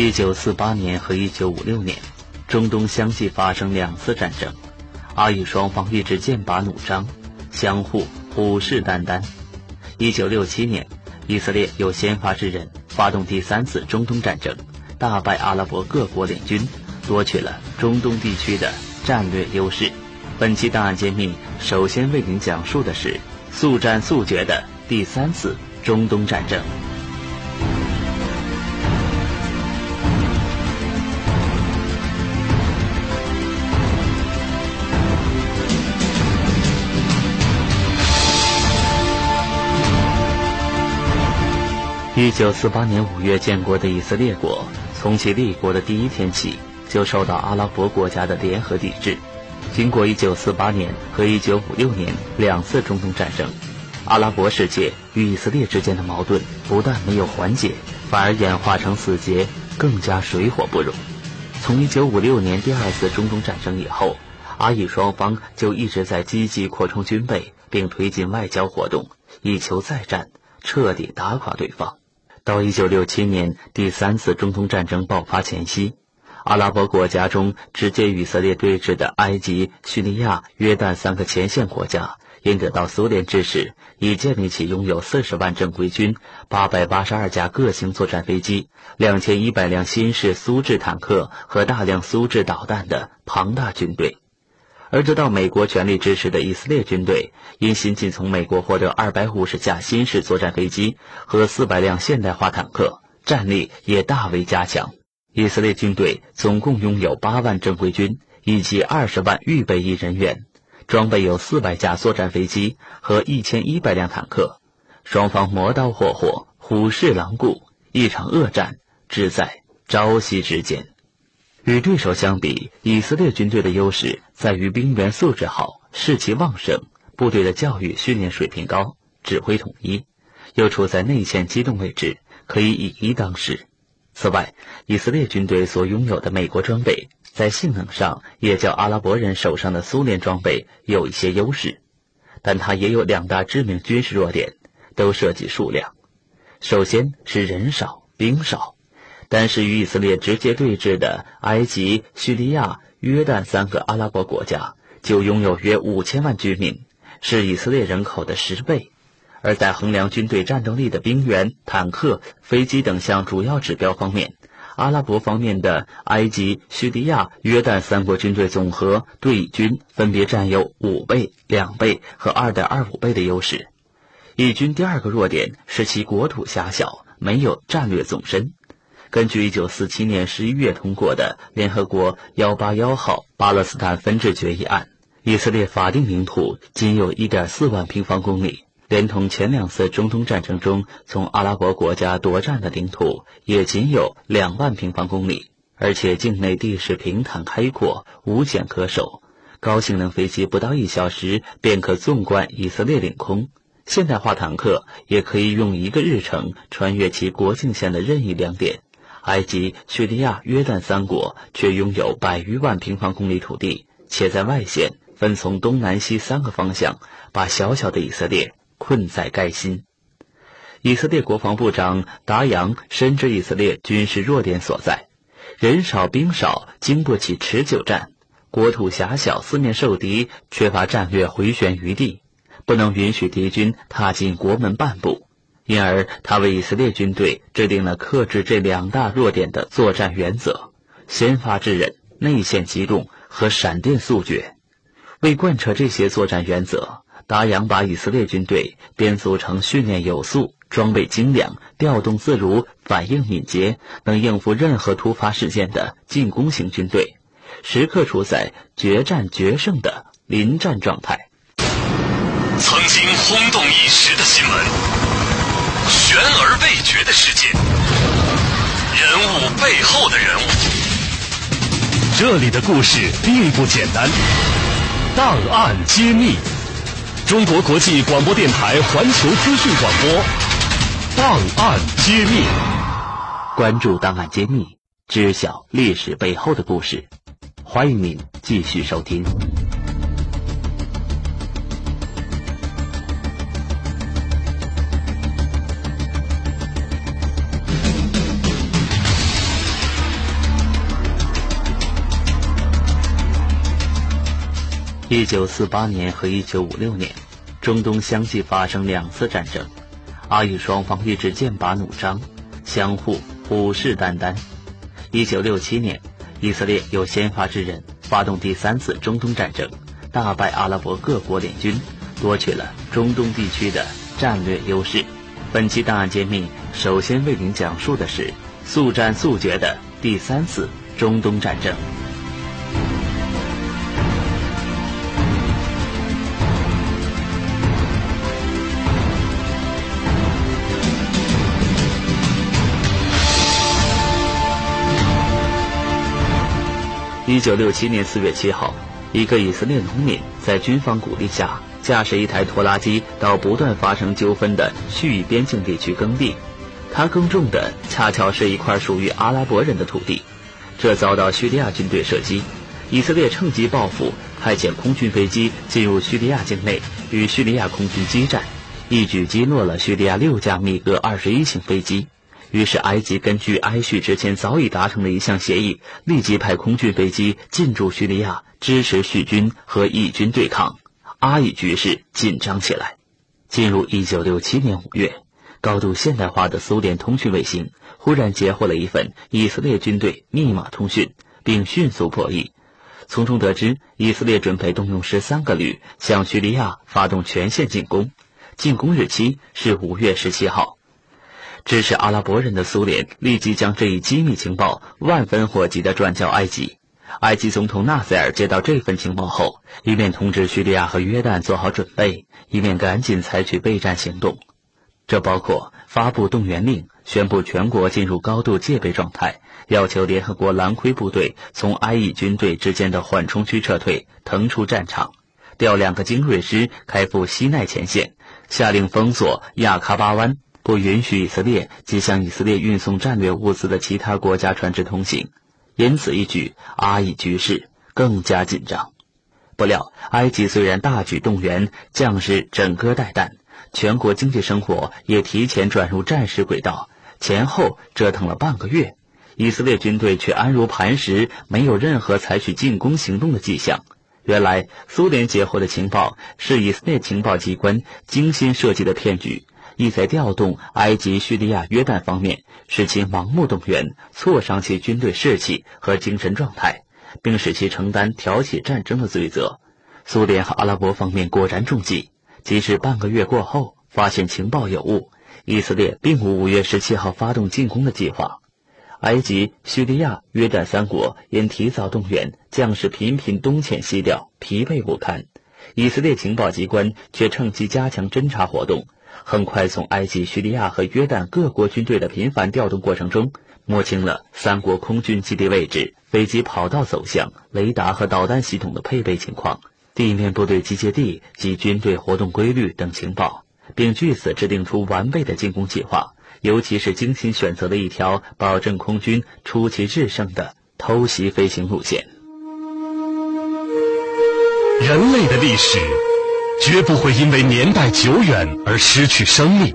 一九四八年和一九五六年，中东相继发生两次战争，阿以双方一直剑拔弩张，相互虎视眈眈。一九六七年，以色列有先发制人，发动第三次中东战争，大败阿拉伯各国联军，夺取了中东地区的战略优势。本期档案揭秘，首先为您讲述的是速战速决的第三次中东战争。一九四八年五月建国的以色列国，从其立国的第一天起，就受到阿拉伯国家的联合抵制。经过一九四八年和一九五六年两次中东战争，阿拉伯世界与以色列之间的矛盾不但没有缓解，反而演化成死结，更加水火不容。从一九五六年第二次中东战争以后，阿以双方就一直在积极扩充军备，并推进外交活动，以求再战，彻底打垮对方。到一九六七年第三次中东战争爆发前夕，阿拉伯国家中直接与以色列对峙的埃及、叙利亚、约旦三个前线国家，因得到苏联支持，已建立起拥有四十万正规军、八百八十二架各型作战飞机、两千一百辆新式苏制坦克和大量苏制导弹的庞大军队。而得到美国全力支持的以色列军队，因新近从美国获得二百五十架新式作战飞机和四百辆现代化坦克，战力也大为加强。以色列军队总共拥有八万正规军以及二十万预备役人员，装备有四百架作战飞机和一千一百辆坦克。双方磨刀霍霍，虎视狼顾，一场恶战只在朝夕之间。与对手相比，以色列军队的优势在于兵员素质好、士气旺盛，部队的教育训练水平高，指挥统一，又处在内线机动位置，可以以一当十。此外，以色列军队所拥有的美国装备在性能上也较阿拉伯人手上的苏联装备有一些优势，但它也有两大致命军事弱点，都涉及数量。首先是人少兵少。但是与以色列直接对峙的埃及、叙利亚、约旦三个阿拉伯国家，就拥有约五千万居民，是以色列人口的十倍。而在衡量军队战斗力的兵员、坦克、飞机等项主要指标方面，阿拉伯方面的埃及、叙利亚、约旦三国军队总和对以军分别占有五倍、两倍和二点二五倍的优势。以军第二个弱点是其国土狭小，没有战略纵深。根据1947年11月通过的联合国181号巴勒斯坦分治决议案，以色列法定领土仅有一点四万平方公里，连同前两次中东战争中从阿拉伯国家夺占的领土也仅有两万平方公里，而且境内地势平坦开阔，无险可守，高性能飞机不到一小时便可纵贯以色列领空，现代化坦克也可以用一个日程穿越其国境线的任意两点。埃及、叙利亚、约旦三国却拥有百余万平方公里土地，且在外线分从东南西三个方向，把小小的以色列困在该心。以色列国防部长达扬深知以色列军事弱点所在：人少兵少，经不起持久战；国土狭小，四面受敌，缺乏战略回旋余地，不能允许敌军踏进国门半步。因而，他为以色列军队制定了克制这两大弱点的作战原则：先发制人、内线机动和闪电速决。为贯彻这些作战原则，达扬把以色列军队编组成训练有素、装备精良、调动自如、反应敏捷、能应付任何突发事件的进攻型军队，时刻处在决战决胜的临战状态。曾经轰动一时的新闻。悬而未决的事件，人物背后的人物，这里的故事并不简单。档案揭秘，中国国际广播电台环球资讯广播。档案揭秘，关注档案揭秘，知晓历史背后的故事。欢迎您继续收听。一九四八年和一九五六年，中东相继发生两次战争，阿以双方一直剑拔弩张，相互虎视眈眈。一九六七年，以色列有先发制人，发动第三次中东战争，大败阿拉伯各国联军，夺取了中东地区的战略优势。本期档案揭秘，首先为您讲述的是速战速决的第三次中东战争。一九六七年四月七号，一个以色列农民在军方鼓励下，驾驶一台拖拉机到不断发生纠纷的叙以边境地区耕地。他耕种的恰巧是一块属于阿拉伯人的土地，这遭到叙利亚军队射击。以色列趁机报复，派遣空军飞机进入叙利亚境内，与叙利亚空军激战，一举击落了叙利亚六架米格二十一型飞机。于是，埃及根据埃叙之前早已达成的一项协议，立即派空军飞机进驻叙利亚，支持叙军和以军对抗。阿以局势紧张起来。进入一九六七年五月，高度现代化的苏联通讯卫星忽然截获了一份以色列军队密码通讯，并迅速破译，从中得知以色列准备动用十三个旅向叙利亚发动全线进攻，进攻日期是五月十七号。支持阿拉伯人的苏联立即将这一机密情报万分火急地转交埃及。埃及总统纳赛尔接到这份情报后，一面通知叙利亚和约旦做好准备，一面赶紧采取备战行动。这包括发布动员令，宣布全国进入高度戒备状态，要求联合国蓝盔部队从埃以军队之间的缓冲区撤退，腾出战场，调两个精锐师开赴西奈前线，下令封锁亚喀巴湾。不允许以色列及向以色列运送战略物资的其他国家船只通行，因此一举，阿以局势更加紧张。不料，埃及虽然大举动员将士整戈待旦，全国经济生活也提前转入战时轨道，前后折腾了半个月，以色列军队却安如磐石，没有任何采取进攻行动的迹象。原来，苏联截获的情报是以色列情报机关精心设计的骗局。意在调动埃及、叙利亚、约旦方面，使其盲目动员，挫伤其军队士气和精神状态，并使其承担挑起战争的罪责。苏联和阿拉伯方面果然中计，即使半个月过后发现情报有误，以色列并无五月十七号发动进攻的计划。埃及、叙利亚、约旦三国因提早动员，将士频频东迁西调，疲惫不堪。以色列情报机关却趁机加强侦察活动。很快，从埃及、叙利亚和约旦各国军队的频繁调动过程中，摸清了三国空军基地位置、飞机跑道走向、雷达和导弹系统的配备情况、地面部队集结地及军队活动规律等情报，并据此制定出完备的进攻计划。尤其是精心选择了一条保证空军出奇制胜的偷袭飞行路线。人类的历史。绝不会因为年代久远而失去生命。